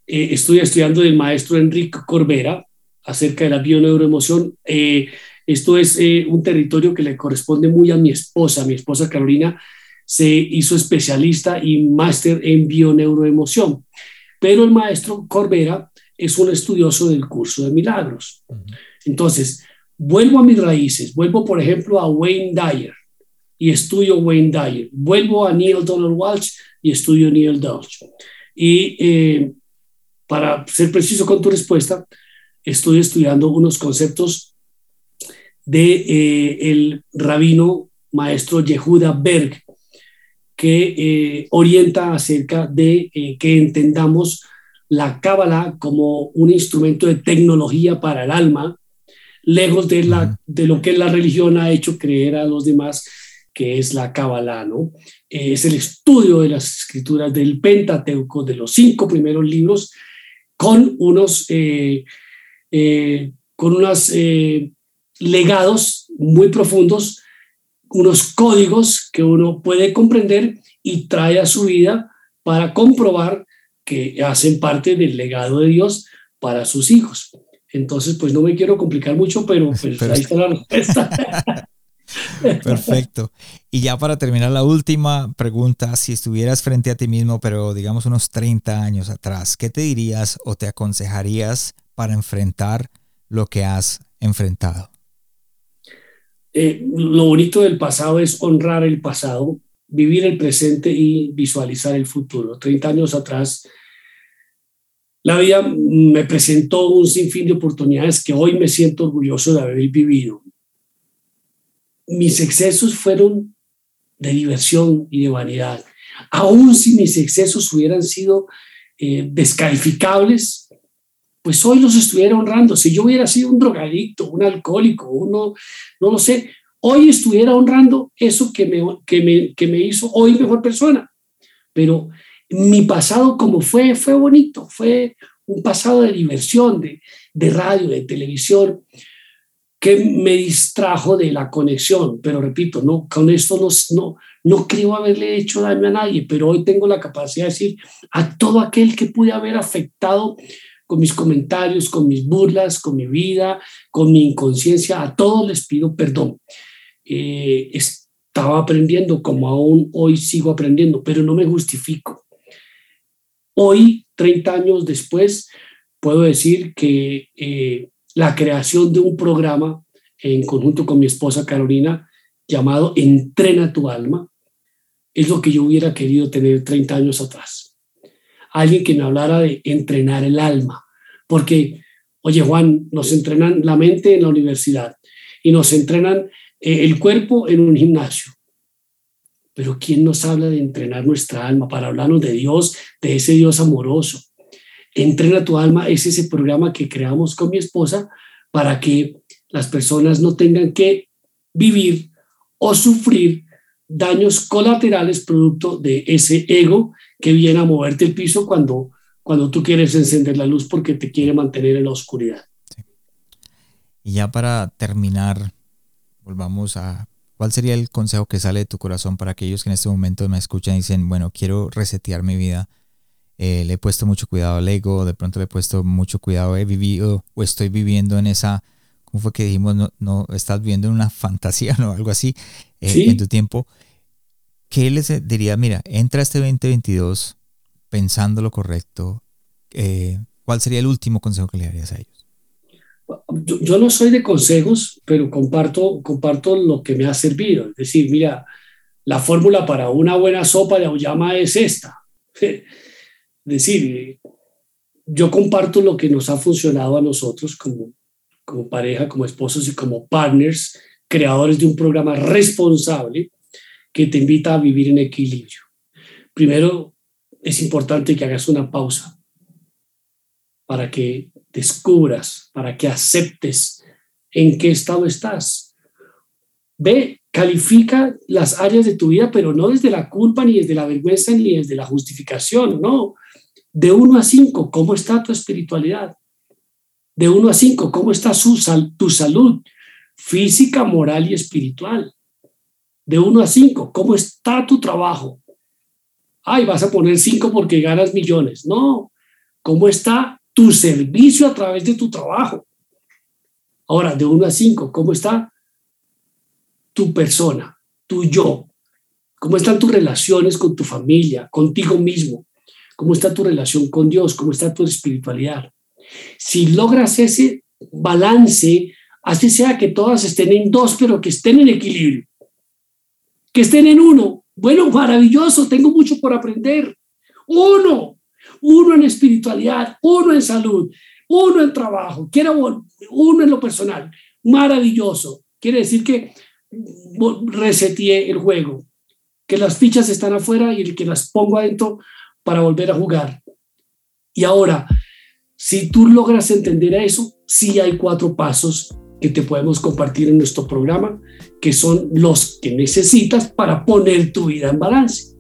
eh, estoy estudiando del maestro Enrique Corbera, acerca de la bioneuroemoción. Eh, esto es eh, un territorio que le corresponde muy a mi esposa. Mi esposa Carolina se hizo especialista y máster en bioneuroemoción, pero el maestro Corbera es un estudioso del curso de milagros. Entonces, vuelvo a mis raíces, vuelvo por ejemplo a Wayne Dyer y estudio Wayne Dyer, vuelvo a Neil Donald Walsh y estudio Neil Walsh. Y eh, para ser preciso con tu respuesta, estoy estudiando unos conceptos de eh, el rabino maestro Yehuda Berg, que eh, orienta acerca de eh, que entendamos la Cábala como un instrumento de tecnología para el alma, lejos de, la, de lo que la religión ha hecho creer a los demás que es la Cábala, ¿no? es el estudio de las escrituras del Pentateuco, de los cinco primeros libros, con unos eh, con unos eh, legados muy profundos, unos códigos que uno puede comprender y trae a su vida para comprobar que hacen parte del legado de Dios para sus hijos. Entonces, pues no me quiero complicar mucho, pero, pues, ahí está la respuesta. (laughs) Perfecto. Y ya para terminar la última pregunta, si estuvieras frente a ti mismo, pero digamos unos 30 años atrás, ¿qué te dirías o te aconsejarías para enfrentar lo que has enfrentado? Eh, lo bonito del pasado es honrar el pasado, vivir el presente y visualizar el futuro. 30 años atrás, la vida me presentó un sinfín de oportunidades que hoy me siento orgulloso de haber vivido. Mis excesos fueron de diversión y de vanidad. Aún si mis excesos hubieran sido eh, descalificables, pues hoy los estuviera honrando. Si yo hubiera sido un drogadicto, un alcohólico, uno, no lo sé, hoy estuviera honrando eso que me, que me, que me hizo hoy mejor persona. Pero mi pasado como fue, fue bonito, fue un pasado de diversión, de, de radio, de televisión, que me distrajo de la conexión. Pero repito, no, con esto no, no, no creo haberle hecho daño a nadie, pero hoy tengo la capacidad de decir a todo aquel que pude haber afectado con mis comentarios, con mis burlas, con mi vida, con mi inconsciencia. A todos les pido perdón. Eh, estaba aprendiendo como aún hoy sigo aprendiendo, pero no me justifico. Hoy, 30 años después, puedo decir que eh, la creación de un programa en conjunto con mi esposa Carolina llamado Entrena tu alma es lo que yo hubiera querido tener 30 años atrás. Alguien que me hablara de entrenar el alma, porque, oye Juan, nos entrenan la mente en la universidad y nos entrenan eh, el cuerpo en un gimnasio. Pero ¿quién nos habla de entrenar nuestra alma para hablarnos de Dios, de ese Dios amoroso? Entrena tu alma es ese programa que creamos con mi esposa para que las personas no tengan que vivir o sufrir daños colaterales producto de ese ego que viene a moverte el piso cuando, cuando tú quieres encender la luz porque te quiere mantener en la oscuridad. Y ya para terminar, volvamos a cuál sería el consejo que sale de tu corazón para aquellos que en este momento me escuchan y dicen, bueno, quiero resetear mi vida. Eh, le he puesto mucho cuidado al ego, de pronto le he puesto mucho cuidado, he vivido o estoy viviendo en esa, ¿cómo fue que dijimos? No, no estás viviendo en una fantasía, (laughs) ¿no? Algo así eh, en tu tiempo. ¿Qué les diría? Mira, entra este 2022 pensando lo correcto. Eh, ¿Cuál sería el último consejo que le darías a ellos? yo, no soy de consejos, pero comparto, comparto lo que me ha servido. Es decir, mira, la fórmula para una buena sopa de auyama es esta. (laughs) Es decir, yo comparto lo que nos ha funcionado a nosotros como, como pareja, como esposos y como partners, creadores de un programa responsable que te invita a vivir en equilibrio. Primero, es importante que hagas una pausa para que descubras, para que aceptes en qué estado estás. Ve, califica las áreas de tu vida, pero no desde la culpa, ni desde la vergüenza, ni desde la justificación, no. De 1 a 5, ¿cómo está tu espiritualidad? De 1 a 5, ¿cómo está tu salud física, moral y espiritual? De 1 a 5, ¿cómo está tu trabajo? Ay, vas a poner 5 porque ganas millones. No, ¿cómo está tu servicio a través de tu trabajo. Ahora, de 1 a 5, ¿cómo está tu persona, tu yo? ¿Cómo están tus relaciones con tu familia, contigo mismo? ¿Cómo está tu relación con Dios? ¿Cómo está tu espiritualidad? Si logras ese balance, así sea que todas estén en dos, pero que estén en equilibrio, que estén en uno. Bueno, maravilloso, tengo mucho por aprender. Uno, uno en espiritualidad, uno en salud, uno en trabajo, quiero uno en lo personal. Maravilloso. Quiere decir que reseteé el juego, que las fichas están afuera y que las pongo adentro para volver a jugar. Y ahora, si tú logras entender eso, sí hay cuatro pasos que te podemos compartir en nuestro programa, que son los que necesitas para poner tu vida en balance.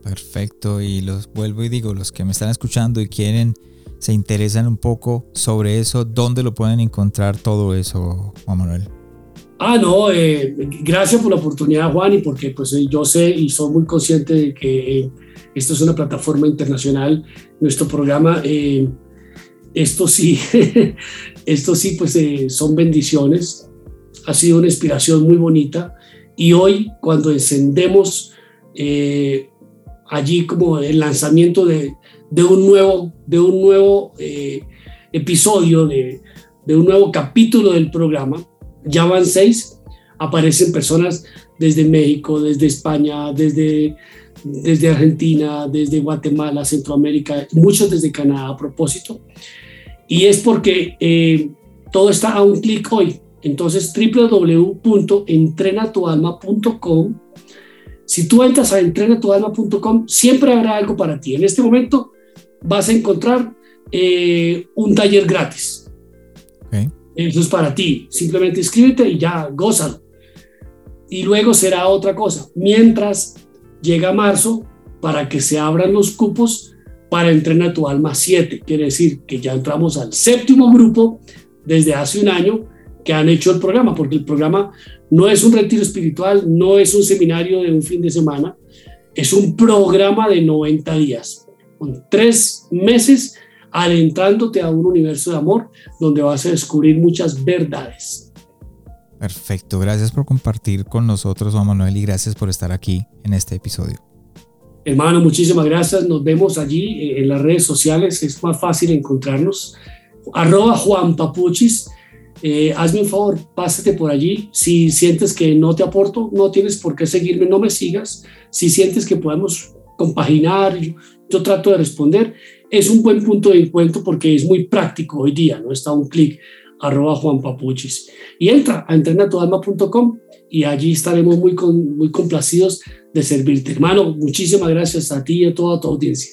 Perfecto, y los vuelvo y digo, los que me están escuchando y quieren, se interesan un poco sobre eso, ¿dónde lo pueden encontrar todo eso, Juan Manuel? Ah, no, eh, gracias por la oportunidad, Juan, y porque pues eh, yo sé y soy muy consciente de que eh, esto es una plataforma internacional, nuestro programa, esto sí, (laughs) esto sí, pues son bendiciones, ha sido una inspiración muy bonita, y hoy cuando encendemos allí como el lanzamiento de, un nuevo, de un nuevo eh, episodio, de, un nuevo capítulo del programa. Ya van seis, aparecen personas desde México, desde España, desde, desde Argentina, desde Guatemala, Centroamérica, muchos desde Canadá a propósito. Y es porque eh, todo está a un clic hoy. Entonces, www.entrenatualma.com si tú entras a entrenatualma.com, siempre habrá algo para ti. En este momento vas a encontrar eh, un taller gratis. Eso es para ti. Simplemente inscríbete y ya, gózalo. Y luego será otra cosa. Mientras llega marzo, para que se abran los cupos para Entrena tu Alma 7. Quiere decir que ya entramos al séptimo grupo desde hace un año que han hecho el programa, porque el programa no es un retiro espiritual, no es un seminario de un fin de semana, es un programa de 90 días, con tres meses adentrándote a un universo de amor donde vas a descubrir muchas verdades. Perfecto, gracias por compartir con nosotros, Juan Manuel, y gracias por estar aquí en este episodio. Hermano, muchísimas gracias. Nos vemos allí eh, en las redes sociales. Es más fácil encontrarnos. Arroba Juan Papuchis. Eh, hazme un favor, pásate por allí. Si sientes que no te aporto, no tienes por qué seguirme, no me sigas. Si sientes que podemos compaginar, yo, trato de responder. Es un buen punto de encuentro porque es muy práctico hoy día, ¿no? Está un clic arroba Juan Papuchis. Y entra a entrenatoalma.com y allí estaremos muy, muy complacidos de servirte. Hermano, muchísimas gracias a ti y a toda tu audiencia.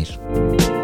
venir.